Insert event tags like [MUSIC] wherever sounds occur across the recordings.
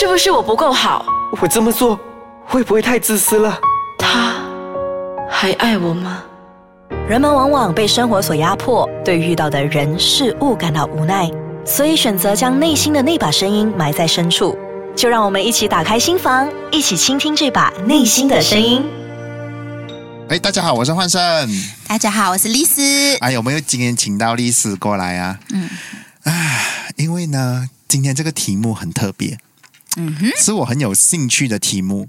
是不是我不够好？我这么做会不会太自私了？他还爱我吗？人们往往被生活所压迫，对遇到的人事物感到无奈，所以选择将内心的那把声音埋在深处。就让我们一起打开心房，一起倾听这把内心的声音。哎，大家好，我是焕胜。大家好，我是丽丝。哎，有没有今天请到丽丝过来啊？嗯，啊，因为呢，今天这个题目很特别，嗯哼，是我很有兴趣的题目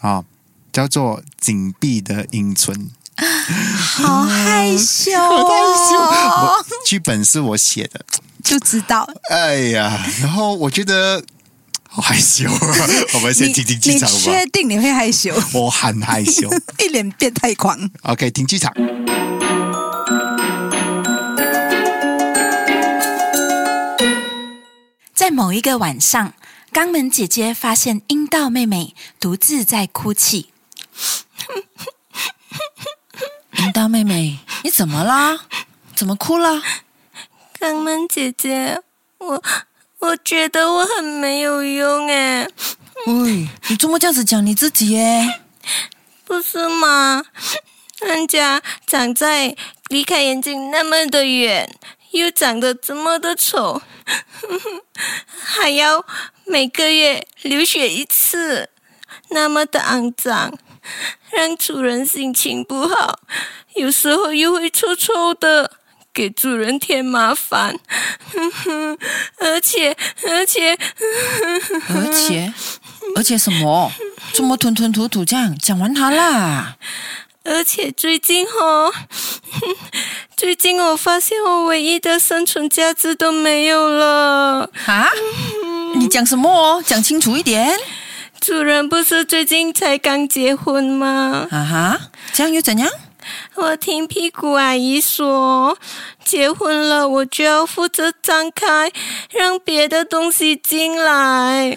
啊，叫做“紧闭的阴唇”。好害羞，[LAUGHS] 害羞。剧本是我写的，就知道。哎呀，然后我觉得。好害羞啊！[LAUGHS] 我们先听听机场吧。你确定你会害羞？我很害羞，[LAUGHS] 一脸变态狂。OK，停剧场。在某一个晚上，肛门姐姐发现阴道妹妹独自在哭泣。[LAUGHS] 阴道妹妹，你怎么啦？怎么哭了？肛门姐姐，我。我觉得我很没有用哎！喂，你怎么这样子讲你自己耶？不是吗？人家长在离开眼睛那么的远，又长得这么的丑，[LAUGHS] 还要每个月流血一次，那么的肮脏，让主人心情不好，有时候又会臭臭的。给主人添麻烦，[LAUGHS] 而且而且而且而且什么？这么吞吞吐吐这样讲完它啦？而且最近哦，最近我发现我唯一的生存价值都没有了啊！你讲什么？讲清楚一点。主人不是最近才刚结婚吗？啊哈，这样又怎样？我听屁股阿姨说，结婚了我就要负责张开，让别的东西进来。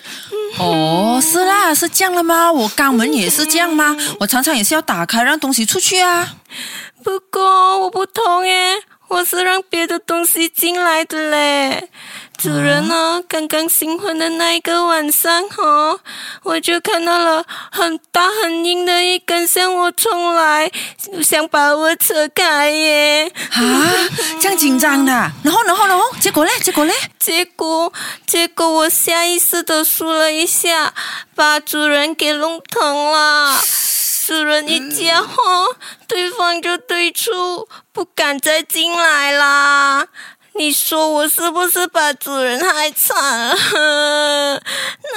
哦，是啦，是这样了吗？我肛门也是这样吗？我常常也是要打开，让东西出去啊。不过我不同耶，我是让别的东西进来的嘞。主人呢？刚刚新婚的那一个晚上，哈，我就看到了很大很硬的一根向我冲来，想把我扯开耶！啊，这样紧张的，然后，然后，然后，结果嘞？结果嘞？结果，结果我下意识的缩了一下，把主人给弄疼了。主人一叫，对方就退出，不敢再进来啦。你说我是不是把主人害惨了？[LAUGHS]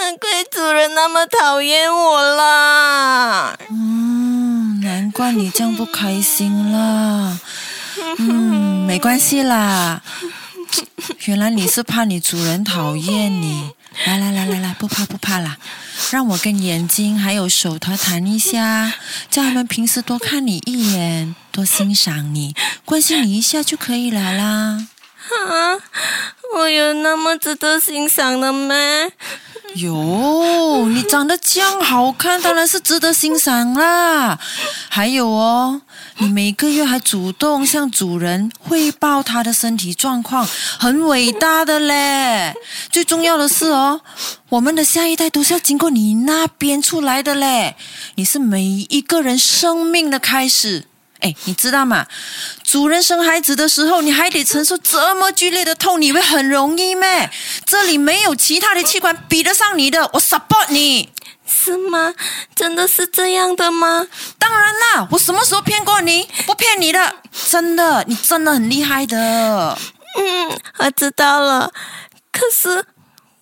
难怪主人那么讨厌我啦！嗯，难怪你这样不开心啦。嗯，没关系啦。原来你是怕你主人讨厌你。来来来来来，不怕不怕啦。让我跟眼睛还有手头谈一下，叫他们平时多看你一眼，多欣赏你，关心你一下就可以了啦。啊，我有那么值得欣赏的吗？有，你长得这样好看，当然是值得欣赏啦。还有哦，你每个月还主动向主人汇报他的身体状况，很伟大的嘞。最重要的是哦，我们的下一代都是要经过你那边出来的嘞。你是每一个人生命的开始。哎，你知道吗？主人生孩子的时候，你还得承受这么剧烈的痛，你以为很容易咩？这里没有其他的器官比得上你的，我 support 你，是吗？真的是这样的吗？当然啦，我什么时候骗过你？不骗你的，真的，你真的很厉害的。嗯，我知道了。可是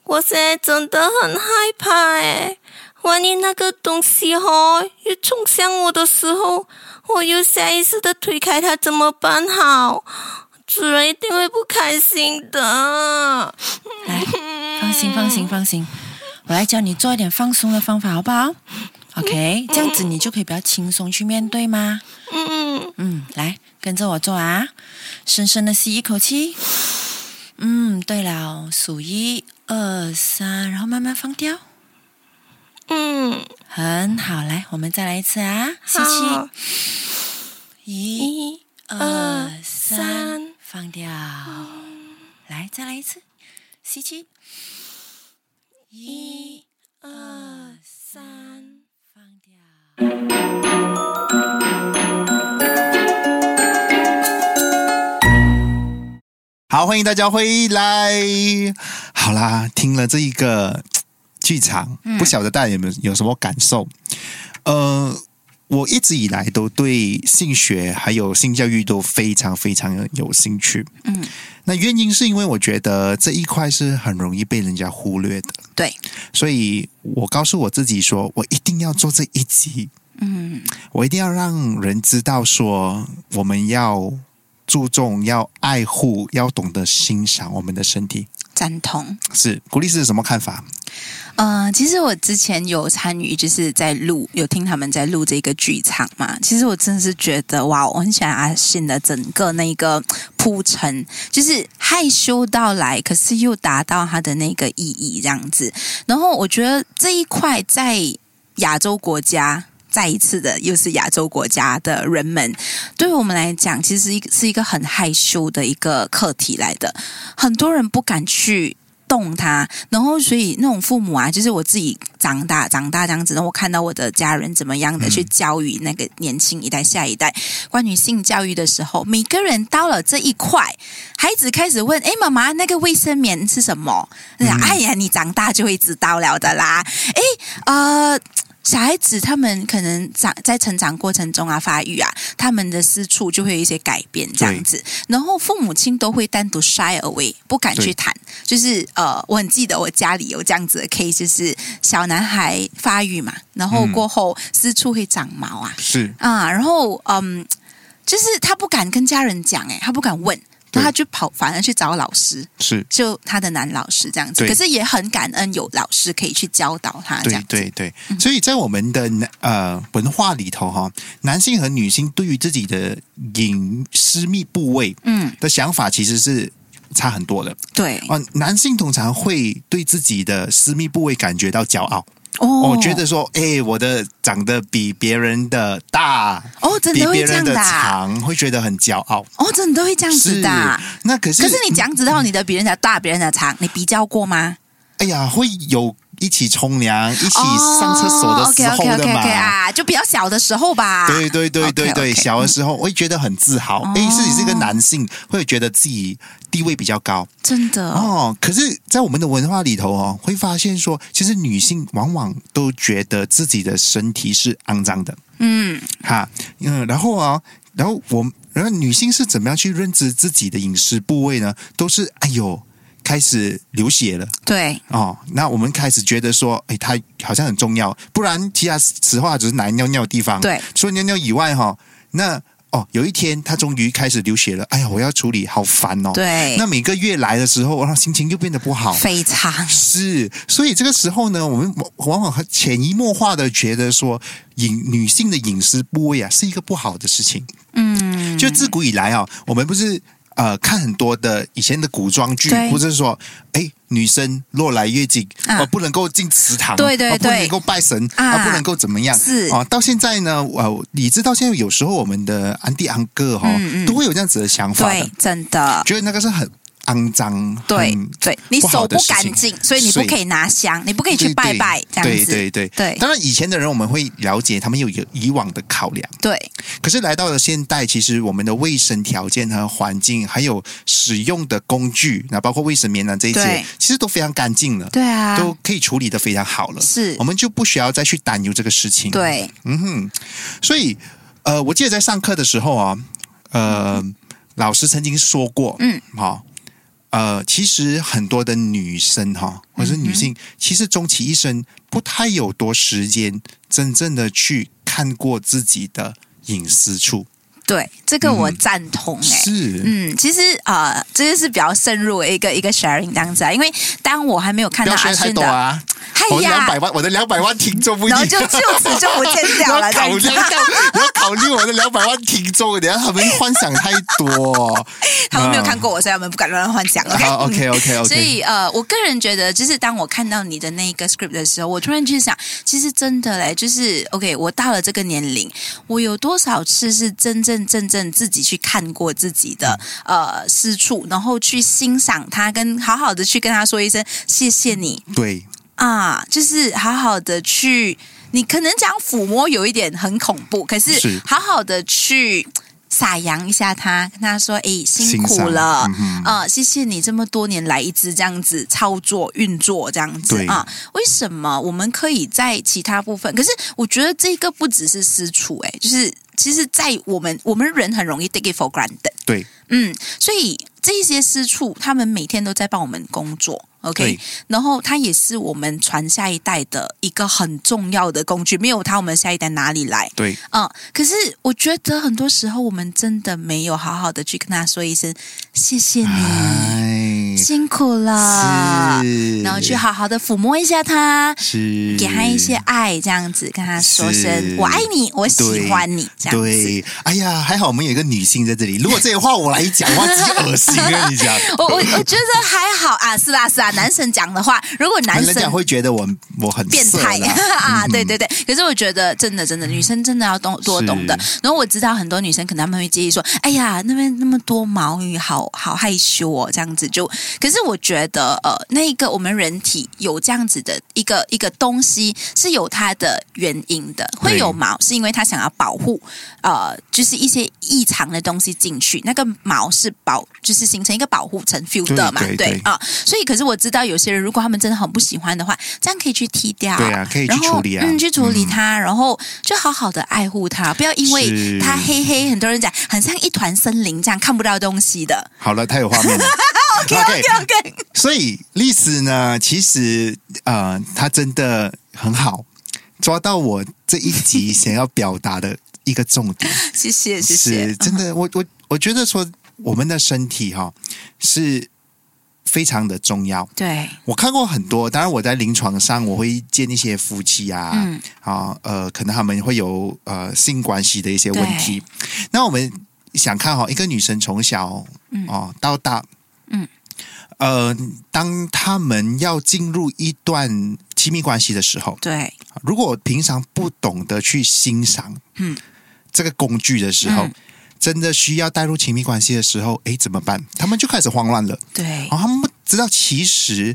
我现在真的很害怕哎，万一那个东西哦又冲向我的时候。我又下意识的推开它，怎么办好？主人一定会不开心的。来，放心，放心，放心，我来教你做一点放松的方法，好不好？OK，这样子你就可以比较轻松去面对吗？嗯嗯，来跟着我做啊，深深的吸一口气。嗯，对了，数一二三，然后慢慢放掉。嗯，很好，来，我们再来一次啊！吸气，一二三，放掉。来，再来一次，吸气，一二三，放掉。好，欢迎大家回来。好啦，听了这一个。剧场，不晓得大家有没有有什么感受？呃，我一直以来都对性学还有性教育都非常非常有兴趣。嗯，那原因是因为我觉得这一块是很容易被人家忽略的。对，所以我告诉我自己说，我一定要做这一集。嗯，我一定要让人知道说，我们要注重、要爱护、要懂得欣赏我们的身体。赞同。是，古力是什么看法？呃，其实我之前有参与，就是在录，有听他们在录这个剧场嘛。其实我真的是觉得，哇，我很喜欢阿信的整个那个铺陈，就是害羞到来，可是又达到他的那个意义这样子。然后我觉得这一块在亚洲国家。再一次的，又是亚洲国家的人们，对于我们来讲，其实一是一个很害羞的一个课题来的，很多人不敢去动它，然后所以那种父母啊，就是我自己长大长大这样子，然后我看到我的家人怎么样的去教育那个年轻一代、下一代关于性教育的时候，每个人到了这一块，孩子开始问：“哎，妈妈，那个卫生棉是什么？”哎呀，你长大就会知道了的啦。哎，呃。小孩子他们可能长在成长过程中啊，发育啊，他们的私处就会有一些改变这样子，然后父母亲都会单独 shy away，不敢去谈。就是呃，我很记得我家里有这样子的 case，就是小男孩发育嘛，然后过后私处会长毛啊，是。啊，然后嗯，就是他不敢跟家人讲，哎，他不敢问。那他就跑，反而去找老师，是就他的男老师这样子。可是也很感恩有老师可以去教导他。对对对，所以在我们的呃文化里头哈，男性和女性对于自己的隐私密部位嗯的想法其实是差很多的。对啊，男性通常会对自己的私密部位感觉到骄傲。哦，我觉得说，哎，我的长得比别人的大，哦，真的会这样的长，会觉得很骄傲。哦，真的会这样子的。那可是，可是你讲知道你的比人家大，别人的长，你比较过吗？哎呀，会有。一起冲凉，一起上厕所的时候的嘛，啊，就比较小的时候吧。对对对对对，小的时候我会觉得很自豪，哎，自己是一个男性，会觉得自己地位比较高，真的哦。可是，在我们的文化里头哦，会发现说，其实女性往往都觉得自己的身体是肮脏的。嗯，哈，嗯，然后啊，然后我，然后女性是怎么样去认知自己的饮食部位呢？都是哎呦。开始流血了，对哦，那我们开始觉得说，哎，它好像很重要，不然其他实话只是拿来尿尿的地方。对，除了尿尿以外，哈，那哦，有一天他终于开始流血了，哎呀，我要处理，好烦哦。对，那每个月来的时候，然后心情又变得不好，非常是。所以这个时候呢，我们往往潜移默化的觉得说，隐女性的隐私部位啊，是一个不好的事情。嗯，就自古以来啊，我们不是。呃，看很多的以前的古装剧，或者是说，哎，女生若来月经，呃，不能够进祠堂，对对对，不能够拜神，啊，不能够怎么样，是。啊。到现在呢，呃，你知道现在有时候我们的安迪安哥哈，都会有这样子的想法的，真的，觉得那个是很。肮脏，对对，你手不干净，所以你不可以拿香，你不可以去拜拜，这样子。对对对对。当然，以前的人我们会了解，他们有有以往的考量。对。可是来到了现代，其实我们的卫生条件和环境，还有使用的工具，那包括卫生棉啊这一些，其实都非常干净了。对啊，都可以处理的非常好了。是，我们就不需要再去担忧这个事情。对，嗯哼。所以，呃，我记得在上课的时候啊，呃，老师曾经说过，嗯，好。呃，其实很多的女生哈，或者是女性，其实终其一生不太有多时间，真正的去看过自己的隐私处。对，这个我赞同哎，是，嗯，其实啊，这就是比较深入的一个一个 sharing 这样子啊，因为当我还没有看到阿勋的，啊，我两百万，我的两百万听众不，然后就就此就不见掉了，[LAUGHS] 考虑我要考虑我的两百万听众，等下他们幻想太多，他们没有看过我，所以他们不敢乱幻想。OK OK OK，所以呃，我个人觉得，就是当我看到你的那个 script 的时候，我突然就想，其实真的嘞，就是 OK，我到了这个年龄，我有多少次是真正。真正自己去看过自己的呃私处，然后去欣赏他，跟好好的去跟他说一声谢谢你。对啊，就是好好的去，你可能讲抚摸有一点很恐怖，可是好好的去撒扬一下他，跟他说：“哎，辛苦了，嗯呃，谢谢你这么多年来一直这样子操作运作这样子啊。为什么我们可以在其他部分？可是我觉得这个不只是私处，哎，就是其实，在我们我们人很容易 take it for granted。对，嗯，所以这些私处，他们每天都在帮我们工作，OK，然后它也是我们传下一代的一个很重要的工具，没有它，我们下一代哪里来？对，嗯，可是我觉得很多时候我们真的没有好好的去跟他说一声谢谢你，哎，辛苦了，然后去好好的抚摸一下他。是给他一些爱，这样子跟他说声“我爱你，我喜欢你”，这样子。对，哎呀，还好我们有一个女性在这里。如果这些话我来讲的话，[LAUGHS] 直接恶心啊！你讲，我我我觉得还好啊，是啦是啦，男生讲的话，如果男生会觉得我我很变态 [LAUGHS] 啊，对对对。可是我觉得真的真的，女生真的要懂多懂的。然后我知道很多女生可能她们会介意说，哎呀，那边那么多毛女，好好害羞哦，这样子就。可是我觉得呃，那一个我们人体有这样子的一个一个东西是有它的原因的，会有毛是因为它想要保护呃，就是一些异常的东西进去，那个毛是保就是形成一个保护层 filter 嘛，对对啊。所以可是我知道有些人如果他们真的很不喜欢的话，这样可以去剃掉，对啊可以去处理啊嗯，去处理它，然后就好好的爱护它，不要因为它黑黑，很多人讲很像一团森林这样看不到东西的。好了，[LAUGHS] 太有画面了。OK OK OK，所以历史呢，其实呃，她真的很好，抓到我这一集想要表达的一个重点。[LAUGHS] 谢谢谢谢。是，真的，我我我觉得说我们的身体哈、是非常的重要。对，我看过很多，当然我在临床上我会见一些夫妻啊，嗯。啊呃，可能他们会有呃性关系的一些问题。那我们想看哈、一个女生从小哦、到大，嗯，呃，当他们要进入一段亲密关系的时候，对，如果平常不懂得去欣赏，嗯，这个工具的时候，嗯真的需要带入亲密关系的时候，诶，怎么办？他们就开始慌乱了。对然后，他们不知道其实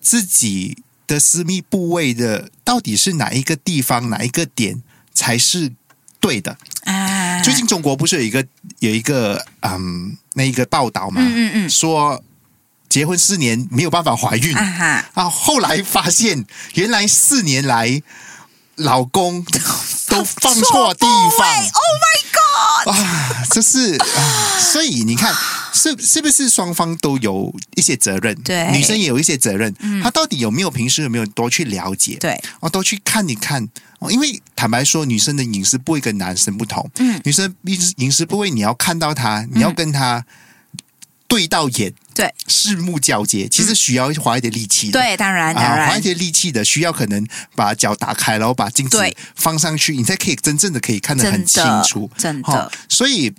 自己的私密部位的到底是哪一个地方、哪一个点才是对的。啊，最近中国不是有一个有一个嗯那一个报道嘛，嗯嗯嗯说结婚四年没有办法怀孕啊哈，啊，后来发现原来四年来老公 [LAUGHS] 都放错地方。，Oh my God，啊，这是啊，所以你看，是是不是双方都有一些责任？对嗯女生也有一些责任。她到底有没有平时有没有多去了解？对，哦，多去看一看。哦，因为坦白说，女生的隐私部位跟男生不同。嗯女生隐私隐私部位，你要看到她，你要跟她对到眼，对视目交接，其实需要花一点力气的。对，当然当啊，花一，些力气的，需要可能把脚打开，然后把镜子放上去，你才可以真正的可以看得很清真的楚。真的哦所以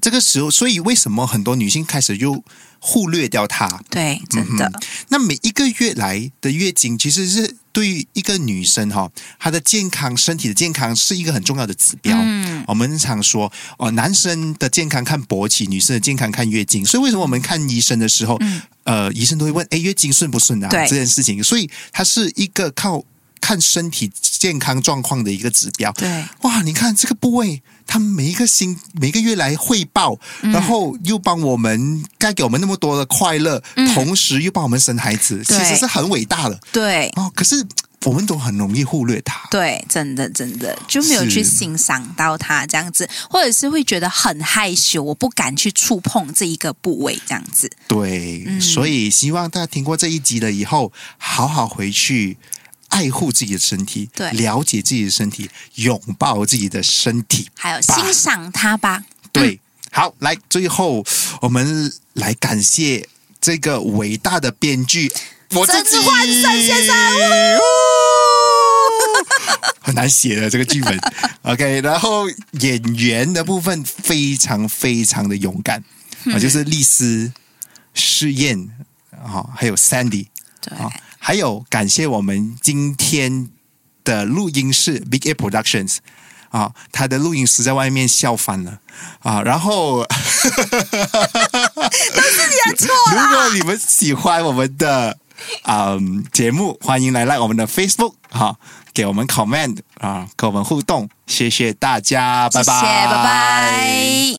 这个时候，所以为什么很多女性开始就忽略掉它？对，真的，那每一个月来的月经，其实是对于一个女生哈、她的健康、身体的健康是一个很重要的指标。嗯我们常说哦，男生的健康看勃起，女生的健康看月经。所以为什么我们看医生的时候，呃，医生都会问，哎，月经顺不顺啊？这件事情，所以它是一个靠看身体健康状况的一个指标。对哇，你看这个部位，他们每一个星每个月来汇报，嗯然后又帮我们该给我们那么多的快乐，同时又帮我们生孩子，其实是很伟大的对。哦。可是我们都很容易忽略它。对，真的真的就没有去欣赏到它这样子，或者是会觉得很害羞，我不敢去触碰这一个部位这样子。对，嗯所以希望大家听过这一集了以后，好好回去爱护自己的身体，对了解自己的身体，拥抱自己的身体。还有欣赏它吧。对，好，来，最后我们来感谢这个伟大的编剧，我自己曾志焕曾先生呜很难写的这个剧本。OK，然后演员的部分非常非常的勇敢啊，就是丽丝、试验啊，还有 Sandy 对，啊，还有感谢我们今天的录音室 Big A Productions 啊，他的录音师在外面笑翻了啊，然后 [LAUGHS] 都是你的错。如果你们喜欢我们的嗯节目，欢迎来来我们的 Facebook 哈、给我们 comment 啊，跟我们互动，谢谢大家，拜拜，拜拜。